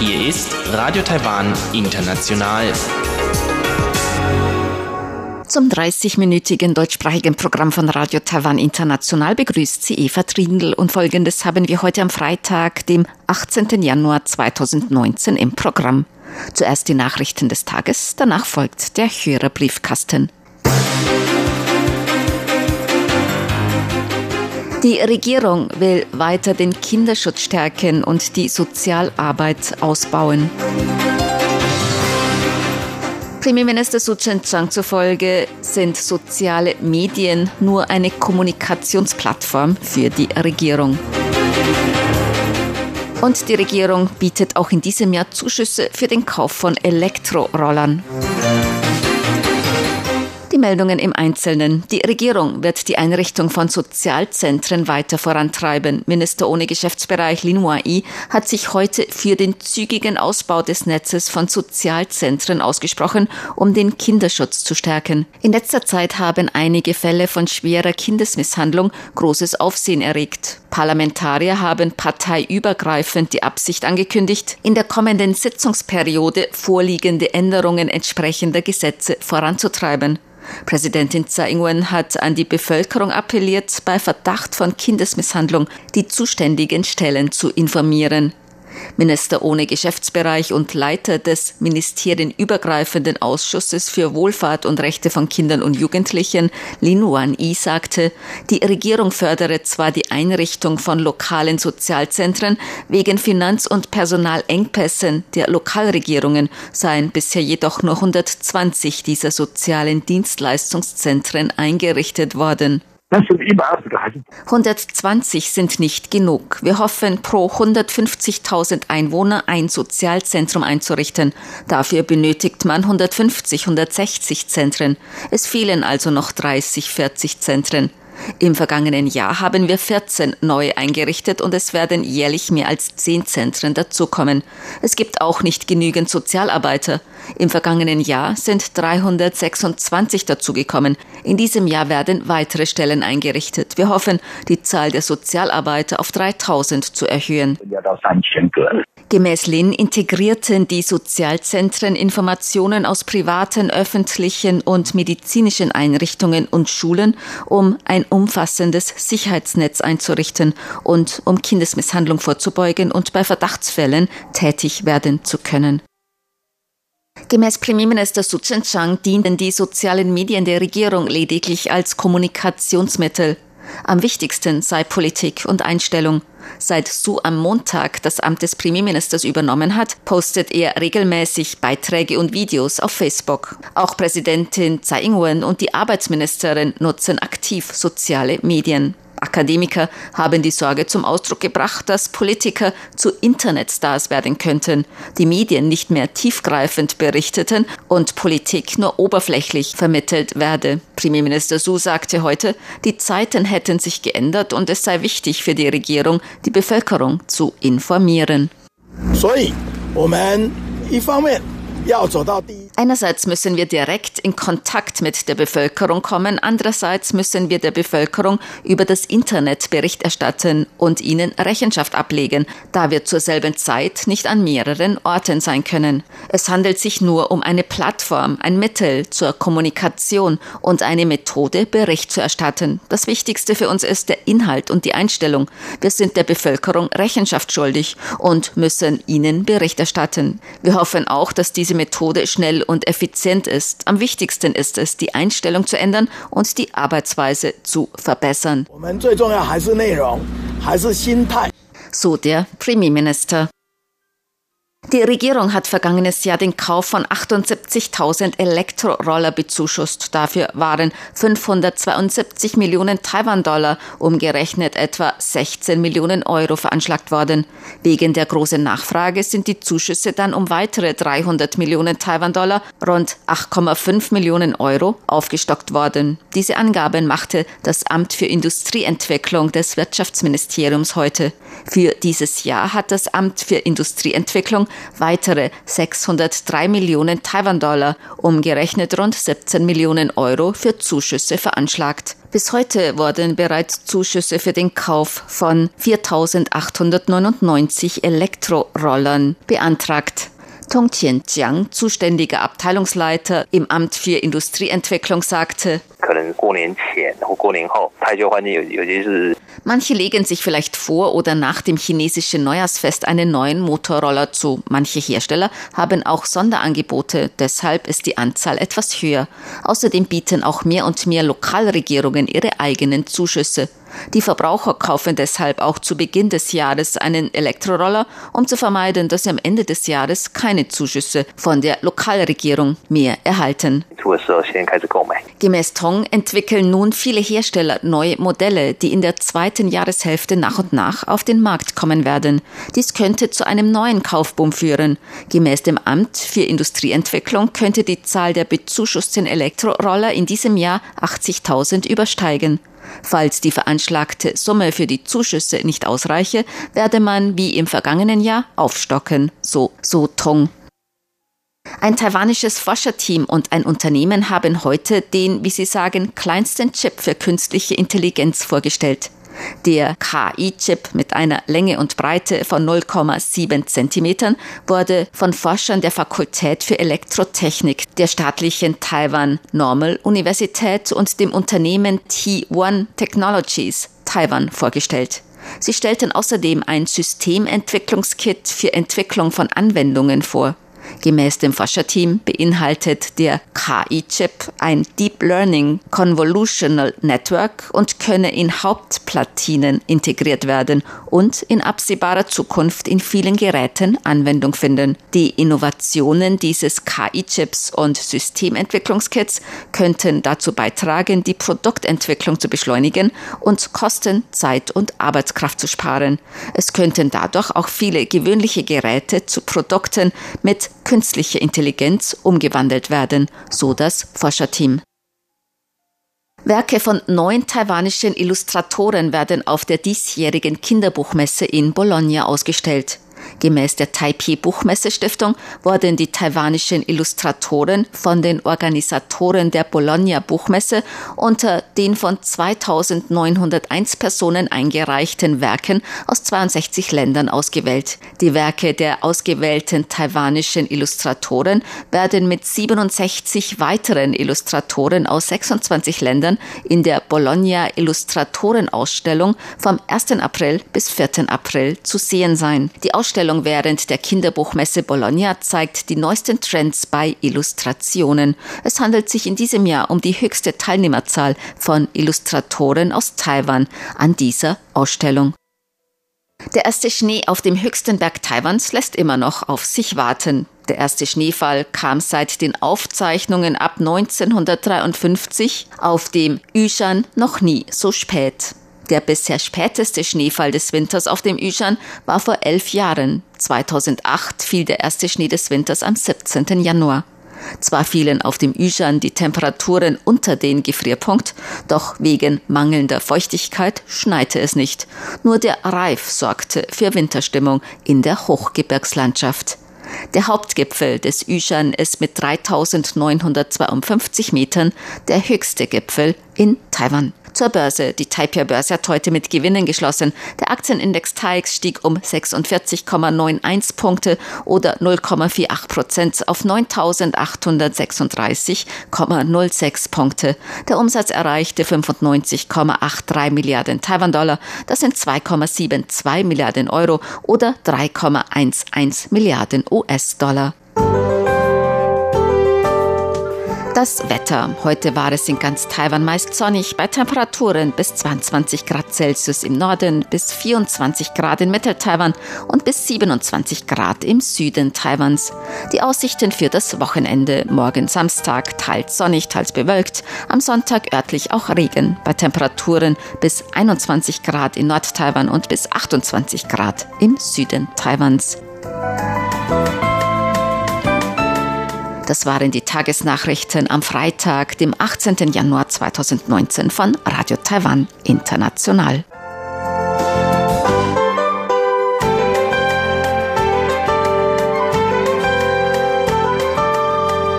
Hier ist Radio Taiwan International. Zum 30-minütigen deutschsprachigen Programm von Radio Taiwan International begrüßt sie Eva Trindl und folgendes haben wir heute am Freitag, dem 18. Januar 2019 im Programm. Zuerst die Nachrichten des Tages, danach folgt der Hörerbriefkasten. Die Regierung will weiter den Kinderschutz stärken und die Sozialarbeit ausbauen. Premierminister Su Chen-chang zufolge sind soziale Medien nur eine Kommunikationsplattform für die Regierung. Und die Regierung bietet auch in diesem Jahr Zuschüsse für den Kauf von Elektrorollern. Die Meldungen im Einzelnen. Die Regierung wird die Einrichtung von Sozialzentren weiter vorantreiben. Minister ohne Geschäftsbereich Lin Wai hat sich heute für den zügigen Ausbau des Netzes von Sozialzentren ausgesprochen, um den Kinderschutz zu stärken. In letzter Zeit haben einige Fälle von schwerer Kindesmisshandlung großes Aufsehen erregt. Parlamentarier haben parteiübergreifend die Absicht angekündigt, in der kommenden Sitzungsperiode vorliegende Änderungen entsprechender Gesetze voranzutreiben. Präsidentin Tsai Ing-wen hat an die Bevölkerung appelliert, bei Verdacht von Kindesmisshandlung die zuständigen Stellen zu informieren. Minister ohne Geschäftsbereich und Leiter des ministerienübergreifenden Ausschusses für Wohlfahrt und Rechte von Kindern und Jugendlichen, Lin Wan-i, sagte, die Regierung fördere zwar die Einrichtung von lokalen Sozialzentren, wegen Finanz- und Personalengpässen der Lokalregierungen seien bisher jedoch nur 120 dieser sozialen Dienstleistungszentren eingerichtet worden. 120 sind nicht genug. Wir hoffen, pro 150.000 Einwohner ein Sozialzentrum einzurichten. Dafür benötigt man 150, 160 Zentren. Es fehlen also noch 30, 40 Zentren. Im vergangenen Jahr haben wir 14 neu eingerichtet und es werden jährlich mehr als 10 Zentren dazukommen. Es gibt auch nicht genügend Sozialarbeiter. Im vergangenen Jahr sind 326 dazugekommen. In diesem Jahr werden weitere Stellen eingerichtet. Wir hoffen, die Zahl der Sozialarbeiter auf 3000 zu erhöhen. Gemäß Lin integrierten die Sozialzentren Informationen aus privaten, öffentlichen und medizinischen Einrichtungen und Schulen, um ein umfassendes Sicherheitsnetz einzurichten und um Kindesmisshandlung vorzubeugen und bei Verdachtsfällen tätig werden zu können. Gemäß Premierminister Su Chen-chang dienen die sozialen Medien der Regierung lediglich als Kommunikationsmittel. Am wichtigsten sei Politik und Einstellung. Seit Su am Montag das Amt des Premierministers übernommen hat, postet er regelmäßig Beiträge und Videos auf Facebook. Auch Präsidentin Tsai Ing-wen und die Arbeitsministerin nutzen aktiv soziale Medien. Akademiker haben die Sorge zum Ausdruck gebracht, dass Politiker zu Internetstars werden könnten, die Medien nicht mehr tiefgreifend berichteten und Politik nur oberflächlich vermittelt werde. Premierminister Su sagte heute, die Zeiten hätten sich geändert und es sei wichtig für die Regierung, die Bevölkerung zu informieren. 所以，我们一方面要走到第一。 Einerseits müssen wir direkt in Kontakt mit der Bevölkerung kommen, andererseits müssen wir der Bevölkerung über das Internet Bericht erstatten und ihnen Rechenschaft ablegen, da wir zur selben Zeit nicht an mehreren Orten sein können. Es handelt sich nur um eine Plattform, ein Mittel zur Kommunikation und eine Methode, Bericht zu erstatten. Das Wichtigste für uns ist der Inhalt und die Einstellung. Wir sind der Bevölkerung Rechenschaft schuldig und müssen ihnen Bericht erstatten. Wir hoffen auch, dass diese Methode schnell und effizient ist. Am wichtigsten ist es, die Einstellung zu ändern und die Arbeitsweise zu verbessern. So der Premierminister. Die Regierung hat vergangenes Jahr den Kauf von 78.000 Elektroroller bezuschusst. Dafür waren 572 Millionen Taiwan-Dollar, umgerechnet etwa 16 Millionen Euro veranschlagt worden. Wegen der großen Nachfrage sind die Zuschüsse dann um weitere 300 Millionen Taiwan-Dollar, rund 8,5 Millionen Euro, aufgestockt worden. Diese Angaben machte das Amt für Industrieentwicklung des Wirtschaftsministeriums heute. Für dieses Jahr hat das Amt für Industrieentwicklung weitere 603 Millionen Taiwan-Dollar, umgerechnet rund 17 Millionen Euro für Zuschüsse veranschlagt. Bis heute wurden bereits Zuschüsse für den Kauf von 4.899 Elektrorollern beantragt. Tong Tianjiang, zuständiger Abteilungsleiter im Amt für Industrieentwicklung, sagte, Manche legen sich vielleicht vor oder nach dem chinesischen Neujahrsfest einen neuen Motorroller zu. Manche Hersteller haben auch Sonderangebote, deshalb ist die Anzahl etwas höher. Außerdem bieten auch mehr und mehr Lokalregierungen ihre eigenen Zuschüsse. Die Verbraucher kaufen deshalb auch zu Beginn des Jahres einen Elektroroller, um zu vermeiden, dass sie am Ende des Jahres keine Zuschüsse von der Lokalregierung mehr erhalten. Gemäß Tong entwickeln nun viele Hersteller neue Modelle, die in der zweiten Jahreshälfte nach und nach auf den Markt kommen werden. Dies könnte zu einem neuen Kaufboom führen. Gemäß dem Amt für Industrieentwicklung könnte die Zahl der bezuschussten Elektroroller in diesem Jahr 80.000 übersteigen. Falls die veranschlagte Summe für die Zuschüsse nicht ausreiche, werde man wie im vergangenen Jahr aufstocken, so So Tong. Ein taiwanisches Forscherteam und ein Unternehmen haben heute den, wie sie sagen, kleinsten Chip für künstliche Intelligenz vorgestellt. Der KI-Chip mit einer Länge und Breite von 0,7 Zentimetern wurde von Forschern der Fakultät für Elektrotechnik der staatlichen Taiwan Normal Universität und dem Unternehmen T1 Technologies Taiwan vorgestellt. Sie stellten außerdem ein Systementwicklungskit für Entwicklung von Anwendungen vor. Gemäß dem Forscherteam beinhaltet der KI-Chip ein Deep Learning Convolutional Network und könne in Hauptplatinen integriert werden und in absehbarer Zukunft in vielen Geräten Anwendung finden. Die Innovationen dieses KI-Chips und Systementwicklungskits könnten dazu beitragen, die Produktentwicklung zu beschleunigen und Kosten, Zeit und Arbeitskraft zu sparen. Es könnten dadurch auch viele gewöhnliche Geräte zu Produkten mit künstliche Intelligenz umgewandelt werden, so das Forscherteam. Werke von neun taiwanischen Illustratoren werden auf der diesjährigen Kinderbuchmesse in Bologna ausgestellt. Gemäß der Taipei Buchmesse Stiftung wurden die taiwanischen Illustratoren von den Organisatoren der Bologna Buchmesse unter den von 2901 Personen eingereichten Werken aus 62 Ländern ausgewählt. Die Werke der ausgewählten taiwanischen Illustratoren werden mit 67 weiteren Illustratoren aus 26 Ländern in der Bologna Illustratorenausstellung vom 1. April bis 4. April zu sehen sein. Die Ausstellung während der Kinderbuchmesse Bologna zeigt die neuesten Trends bei Illustrationen. Es handelt sich in diesem Jahr um die höchste Teilnehmerzahl von Illustratoren aus Taiwan an dieser Ausstellung. Der erste Schnee auf dem höchsten Berg Taiwans lässt immer noch auf sich warten. Der erste Schneefall kam seit den Aufzeichnungen ab 1953 auf dem Yushan noch nie so spät. Der bisher späteste Schneefall des Winters auf dem Yushan war vor elf Jahren. 2008 fiel der erste Schnee des Winters am 17. Januar. Zwar fielen auf dem Yushan die Temperaturen unter den Gefrierpunkt, doch wegen mangelnder Feuchtigkeit schneite es nicht. Nur der Reif sorgte für Winterstimmung in der Hochgebirgslandschaft. Der Hauptgipfel des Yushan ist mit 3952 Metern der höchste Gipfel in Taiwan zur Börse. Die Taipei-Börse hat heute mit Gewinnen geschlossen. Der Aktienindex TAIX stieg um 46,91 Punkte oder 0,48 Prozent auf 9.836,06 Punkte. Der Umsatz erreichte 95,83 Milliarden Taiwan-Dollar. Das sind 2,72 Milliarden Euro oder 3,11 Milliarden US-Dollar. Das Wetter. Heute war es in ganz Taiwan meist sonnig bei Temperaturen bis 22 Grad Celsius im Norden, bis 24 Grad in Mittel-Taiwan und bis 27 Grad im Süden Taiwans. Die Aussichten für das Wochenende. Morgen Samstag teils sonnig, teils bewölkt. Am Sonntag örtlich auch Regen bei Temperaturen bis 21 Grad in Nord-Taiwan und bis 28 Grad im Süden Taiwans. Das waren die Tagesnachrichten am Freitag, dem 18. Januar 2019 von Radio Taiwan International.